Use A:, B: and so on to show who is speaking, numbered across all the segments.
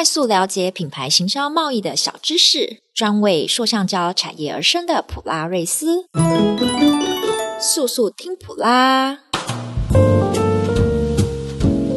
A: 快速了解品牌行销贸易的小知识，专为塑橡胶产业而生的普拉瑞斯，速速听普拉。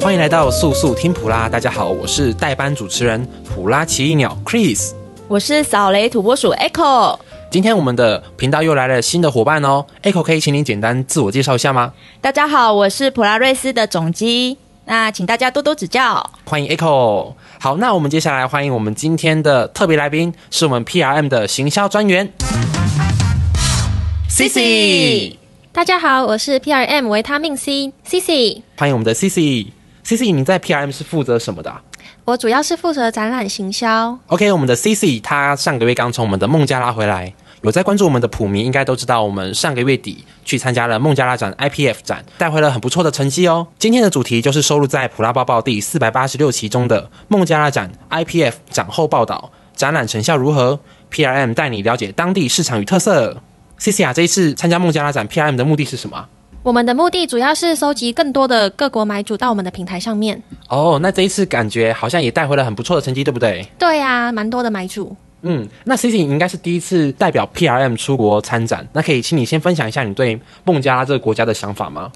B: 欢迎来到速速听普拉，大家好，我是代班主持人普拉奇异鸟 Chris，
C: 我是扫雷土拨鼠 Echo。
B: 今天我们的频道又来了新的伙伴哦，Echo 可以请你简单自我介绍一下吗？
C: 大家好，我是普拉瑞斯的总机，那请大家多多指教。
B: 欢迎 Echo。好，那我们接下来欢迎我们今天的特别来宾，是我们 PRM 的行销专员 CC。
D: 大家好，我是 PRM 维他命 C CC。
B: 欢迎我们的 CC。CC，你在 PRM 是负责什么的啊？
D: 我主要是负责展览行销。
B: OK，我们的 CC 他上个月刚从我们的孟加拉回来，有在关注我们的普迷应该都知道，我们上个月底去参加了孟加拉展 IPF 展，带回了很不错的成绩哦。今天的主题就是收录在普拉报报第四百八十六期中的孟加拉展 IPF 展后报道，展览成效如何？PRM 带你了解当地市场与特色。CC 啊，这一次参加孟加拉展 PRM 的目的是什么？
D: 我们的目的主要是收集更多的各国买主到我们的平台上面。
B: 哦，那这一次感觉好像也带回了很不错的成绩，对不对？
D: 对呀、啊，蛮多的买主。
B: 嗯，那 CC 你应该是第一次代表 PRM 出国参展，那可以请你先分享一下你对孟加拉这个国家的想法吗？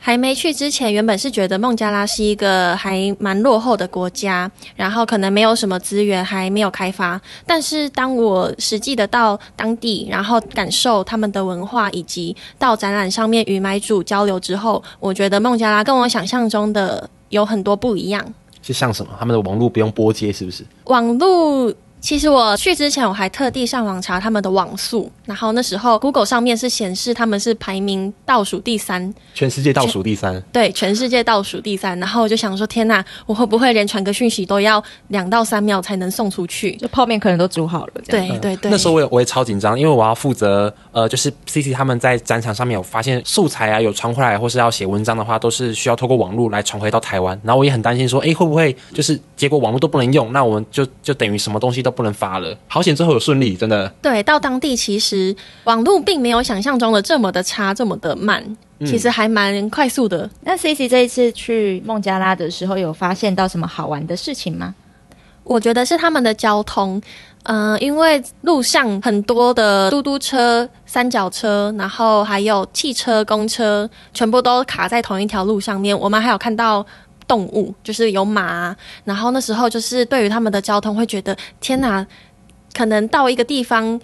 D: 还没去之前，原本是觉得孟加拉是一个还蛮落后的国家，然后可能没有什么资源，还没有开发。但是当我实际的到当地，然后感受他们的文化，以及到展览上面与买主交流之后，我觉得孟加拉跟我想象中的有很多不一样。
B: 是像什么？他们的网络不用拨接，是不是？
D: 网络。其实我去之前，我还特地上网查他们的网速，然后那时候 Google 上面是显示他们是排名倒数第三，
B: 全世界倒数第三，
D: 对，全世界倒数第三。然后我就想说，天哪，我会不会连传个讯息都要两到三秒才能送出去？
C: 就泡面可能都煮好了。
D: 对对对。
B: 那时候我也我也超紧张，因为我要负责呃，就是 CC 他们在展场上面有发现素材啊，有传回来或是要写文章的话，都是需要透过网络来传回到台湾。然后我也很担心说，哎，会不会就是结果网络都不能用？那我们就就等于什么东西都不能发了，好险最后有顺利，真的。
D: 对，到当地其实网络并没有想象中的这么的差，这么的慢，嗯、其实还蛮快速的。
C: 那 CC 这一次去孟加拉的时候，有发现到什么好玩的事情吗？
D: 我觉得是他们的交通，嗯、呃，因为路上很多的嘟嘟车、三脚车，然后还有汽车、公车，全部都卡在同一条路上面。我们还有看到。动物就是有马，然后那时候就是对于他们的交通会觉得天哪，可能到一个地方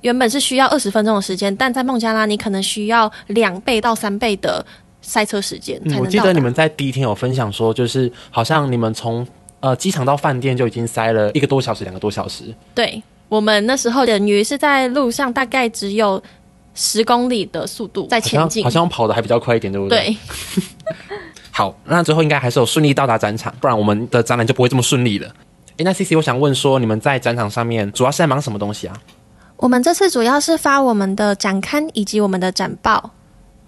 D: 原本是需要二十分钟的时间，但在孟加拉你可能需要两倍到三倍的塞车时间我
B: 记得你们在第一天有分享说，就是好像你们从呃机场到饭店就已经塞了一个多小时、两个多小时。
D: 对，我们那时候等于是在路上大概只有十公里的速度在前进，
B: 好像跑的还比较快一点，对不对？
D: 对。
B: 好，那最后应该还是有顺利到达展场，不然我们的展览就不会这么顺利了。诶，那 CC，我想问说，你们在展场上面主要是在忙什么东西啊？
D: 我们这次主要是发我们的展刊以及我们的展报。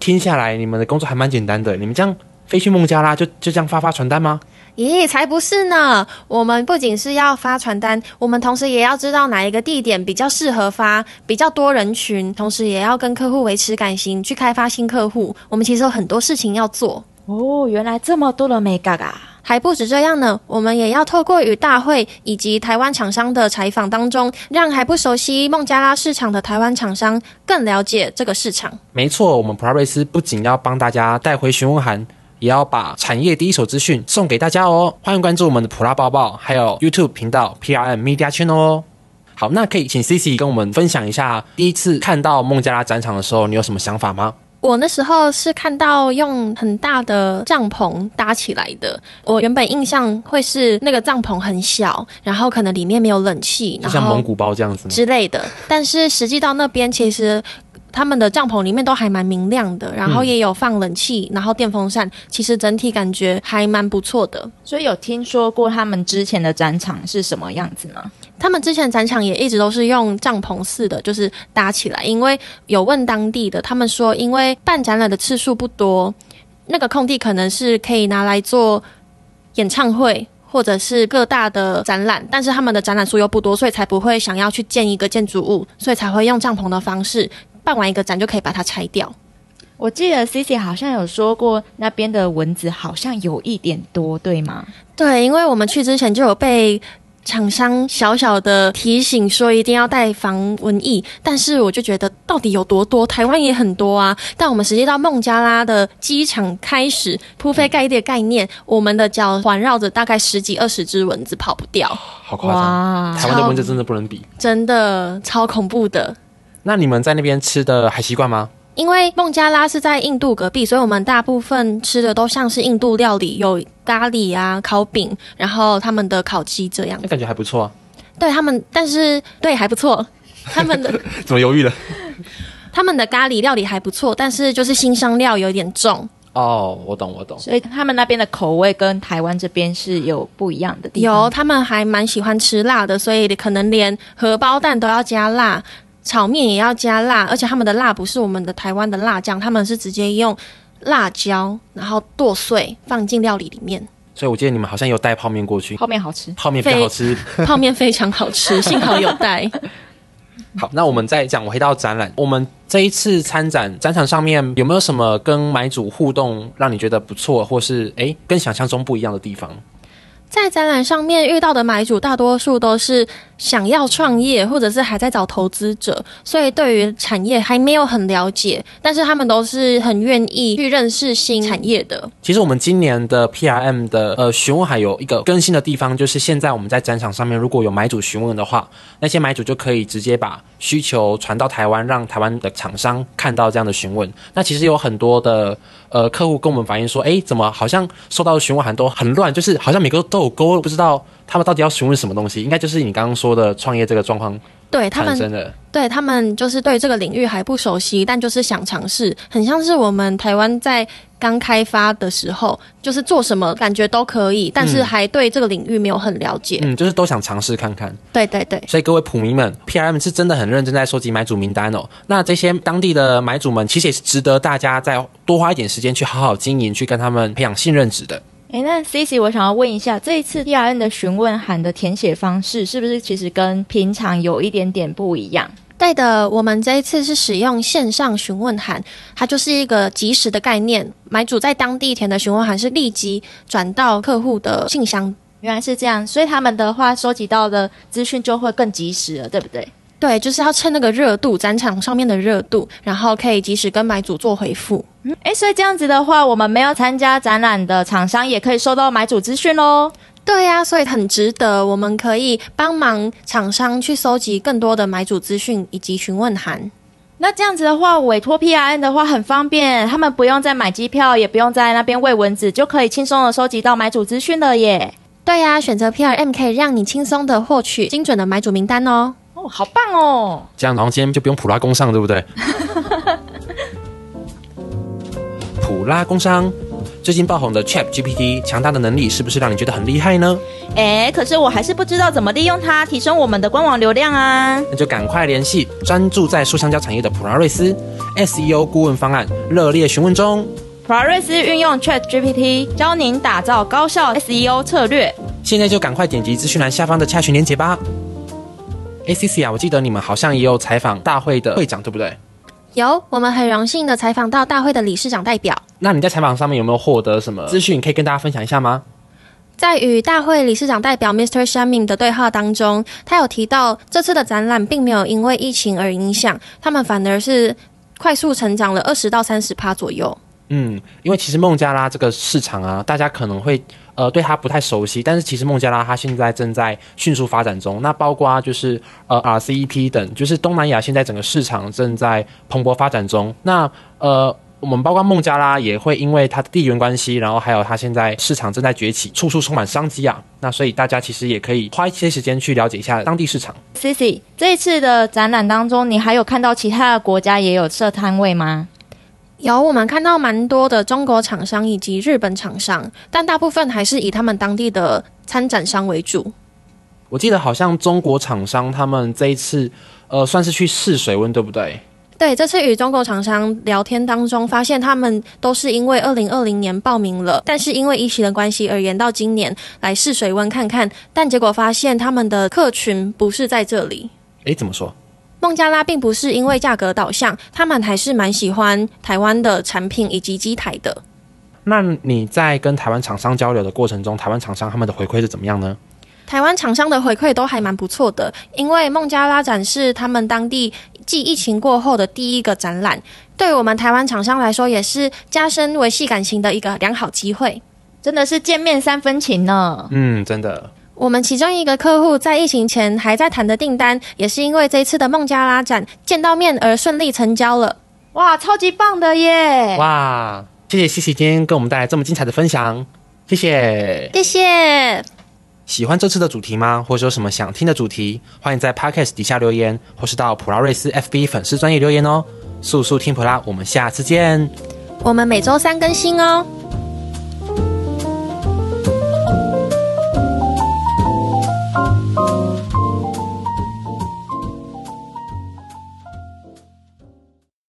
B: 听下来，你们的工作还蛮简单的。你们这样飞去孟加拉就，就就这样发发传单吗？
D: 咦，才不是呢！我们不仅是要发传单，我们同时也要知道哪一个地点比较适合发，比较多人群，同时也要跟客户维持感情，去开发新客户。我们其实有很多事情要做。
C: 哦，原来这么多的眉角啊！
D: 还不止这样呢，我们也要透过与大会以及台湾厂商的采访当中，让还不熟悉孟加拉市场的台湾厂商更了解这个市场。
B: 没错，我们普拉瑞斯不仅要帮大家带回询问函，也要把产业第一手资讯送给大家哦。欢迎关注我们的普拉报报，还有 YouTube 频道 PRM Media Channel 哦。好，那可以请 CC 跟我们分享一下，第一次看到孟加拉展场的时候，你有什么想法吗？
D: 我那时候是看到用很大的帐篷搭起来的。我原本印象会是那个帐篷很小，然后可能里面没有冷气，
B: 就像蒙古包这样子
D: 之类的。但是实际到那边，其实他们的帐篷里面都还蛮明亮的，然后也有放冷气，然后电风扇，其实整体感觉还蛮不错的。
C: 所以有听说过他们之前的展场是什么样子吗？
D: 他们之前展场也一直都是用帐篷式的，就是搭起来。因为有问当地的，他们说，因为办展览的次数不多，那个空地可能是可以拿来做演唱会或者是各大的展览，但是他们的展览数又不多，所以才不会想要去建一个建筑物，所以才会用帐篷的方式办完一个展就可以把它拆掉。
C: 我记得 CC 好像有说过，那边的蚊子好像有一点多，对吗？
D: 对，因为我们去之前就有被。厂商小小的提醒说一定要带防蚊液，但是我就觉得到底有多多？台湾也很多啊。但我们实际到孟加拉的机场开始铺飞盖地的概念，我们的脚环绕着大概十几二十只蚊子跑不掉，
B: 好夸张！台湾的蚊子真的不能比，
D: 真的超恐怖的。
B: 那你们在那边吃的还习惯吗？
D: 因为孟加拉是在印度隔壁，所以我们大部分吃的都像是印度料理，有咖喱啊、烤饼，然后他们的烤鸡这样。
B: 那感觉还不错啊。
D: 对他们，但是对还不错。他们的
B: 怎么犹豫了？
D: 他们的咖喱料理还不错，但是就是新香料有点重。
B: 哦，我懂，我懂。
C: 所以他们那边的口味跟台湾这边是有不一样的地方。
D: 有，他们还蛮喜欢吃辣的，所以可能连荷包蛋都要加辣。炒面也要加辣，而且他们的辣不是我们的台湾的辣酱，他们是直接用辣椒，然后剁碎放进料理里面。
B: 所以我记得你们好像有带泡面过去，
C: 泡面好吃，
B: 泡面非常好吃，
D: 泡面非常好吃，幸好有带。
B: 好，那我们再讲，我回到展览，我们这一次参展展场上面有没有什么跟买主互动让你觉得不错，或是诶跟想象中不一样的地方？
D: 在展览上面遇到的买主，大多数都是想要创业，或者是还在找投资者，所以对于产业还没有很了解，但是他们都是很愿意去认识新产业的。
B: 其实我们今年的 PRM 的呃询问还有一个更新的地方，就是现在我们在展场上面，如果有买主询问的话，那些买主就可以直接把需求传到台湾，让台湾的厂商看到这样的询问。那其实有很多的呃客户跟我们反映说，诶，怎么好像收到的询问函都很乱，就是好像每个都有勾，不知道他们到底要询问什么东西。应该就是你刚刚说的创业这个状况。
D: 对他们，对他们就是对这个领域还不熟悉，但就是想尝试，很像是我们台湾在刚开发的时候，就是做什么感觉都可以，但是还对这个领域没有很了解，
B: 嗯，就是都想尝试看看。
D: 对对对，
B: 所以各位普迷们，PRM 是真的很认真在收集买主名单哦。那这些当地的买主们，其实也是值得大家再多花一点时间去好好经营，去跟他们培养信任值的。
C: 哎，那 Cici，我想要问一下，这一次 PRM 的询问函的填写方式是不是其实跟平常有一点点不一样？
D: 对的，我们这一次是使用线上询问函，它就是一个即时的概念，买主在当地填的询问函是立即转到客户的信箱。
C: 原来是这样，所以他们的话收集到的资讯就会更及时了，对不对？
D: 对，就是要趁那个热度，展场上面的热度，然后可以及时跟买主做回复。
C: 嗯，诶，所以这样子的话，我们没有参加展览的厂商也可以收到买主资讯喽。
D: 对呀，所以很值得，我们可以帮忙厂商去搜集更多的买主资讯以及询问函。
C: 那这样子的话，委托 PRN 的话很方便，他们不用再买机票，也不用在那边喂蚊子，就可以轻松的收集到买主资讯了耶。
D: 对呀，选择 PRM 可以让你轻松的获取精准的买主名单哦。
C: 哦，好棒哦！
B: 这样，然后今天就不用普拉工商，对不对？普拉工商，最近爆红的 Chat GPT，强大的能力是不是让你觉得很厉害呢？
C: 哎，可是我还是不知道怎么利用它提升我们的官网流量啊！
B: 那就赶快联系专注在塑橡胶产业的普拉瑞斯 SEO 顾问方案，热烈询问中。
C: 普拉瑞斯运用 Chat GPT 教您打造高效 SEO 策略，
B: 现在就赶快点击资讯栏下方的洽询链接吧。ACC 啊，我记得你们好像也有采访大会的会长，对不对？
D: 有，我们很荣幸的采访到大会的理事长代表。
B: 那你在采访上面有没有获得什么资讯，可以跟大家分享一下吗？
D: 在与大会理事长代表 Mr. Shaming 的对话当中，他有提到这次的展览并没有因为疫情而影响，他们反而是快速成长了二十到三十趴左右。
B: 嗯，因为其实孟加拉这个市场啊，大家可能会。呃，对它不太熟悉，但是其实孟加拉它现在正在迅速发展中。那包括就是呃 RCEP 等，就是东南亚现在整个市场正在蓬勃发展中。那呃，我们包括孟加拉也会因为它的地缘关系，然后还有它现在市场正在崛起，处处充满商机啊。那所以大家其实也可以花一些时间去了解一下当地市场。
C: Cici，这一次的展览当中，你还有看到其他的国家也有设摊位吗？
D: 有，我们看到蛮多的中国厂商以及日本厂商，但大部分还是以他们当地的参展商为主。
B: 我记得好像中国厂商他们这一次，呃，算是去试水温，对不对？
D: 对，这次与中国厂商聊天当中，发现他们都是因为二零二零年报名了，但是因为疫情的关系而延到今年来试水温看看，但结果发现他们的客群不是在这里。
B: 诶，怎么说？
D: 孟加拉并不是因为价格导向，他们还是蛮喜欢台湾的产品以及机台的。
B: 那你在跟台湾厂商交流的过程中，台湾厂商他们的回馈是怎么样呢？
D: 台湾厂商的回馈都还蛮不错的，因为孟加拉展是他们当地继疫情过后的第一个展览，对于我们台湾厂商来说，也是加深维系感情的一个良好机会。
C: 真的是见面三分情呢。
B: 嗯，真的。
D: 我们其中一个客户在疫情前还在谈的订单，也是因为这一次的孟加拉展见到面而顺利成交了。
C: 哇，超级棒的耶！
B: 哇，谢谢西西今天跟我们带来这么精彩的分享，谢谢，
D: 谢谢。
B: 喜欢这次的主题吗？或者有什么想听的主题？欢迎在 Podcast 底下留言，或是到普拉瑞斯 FB 粉丝专业留言哦。速速听普拉，我们下次见。
D: 我们每周三更新哦。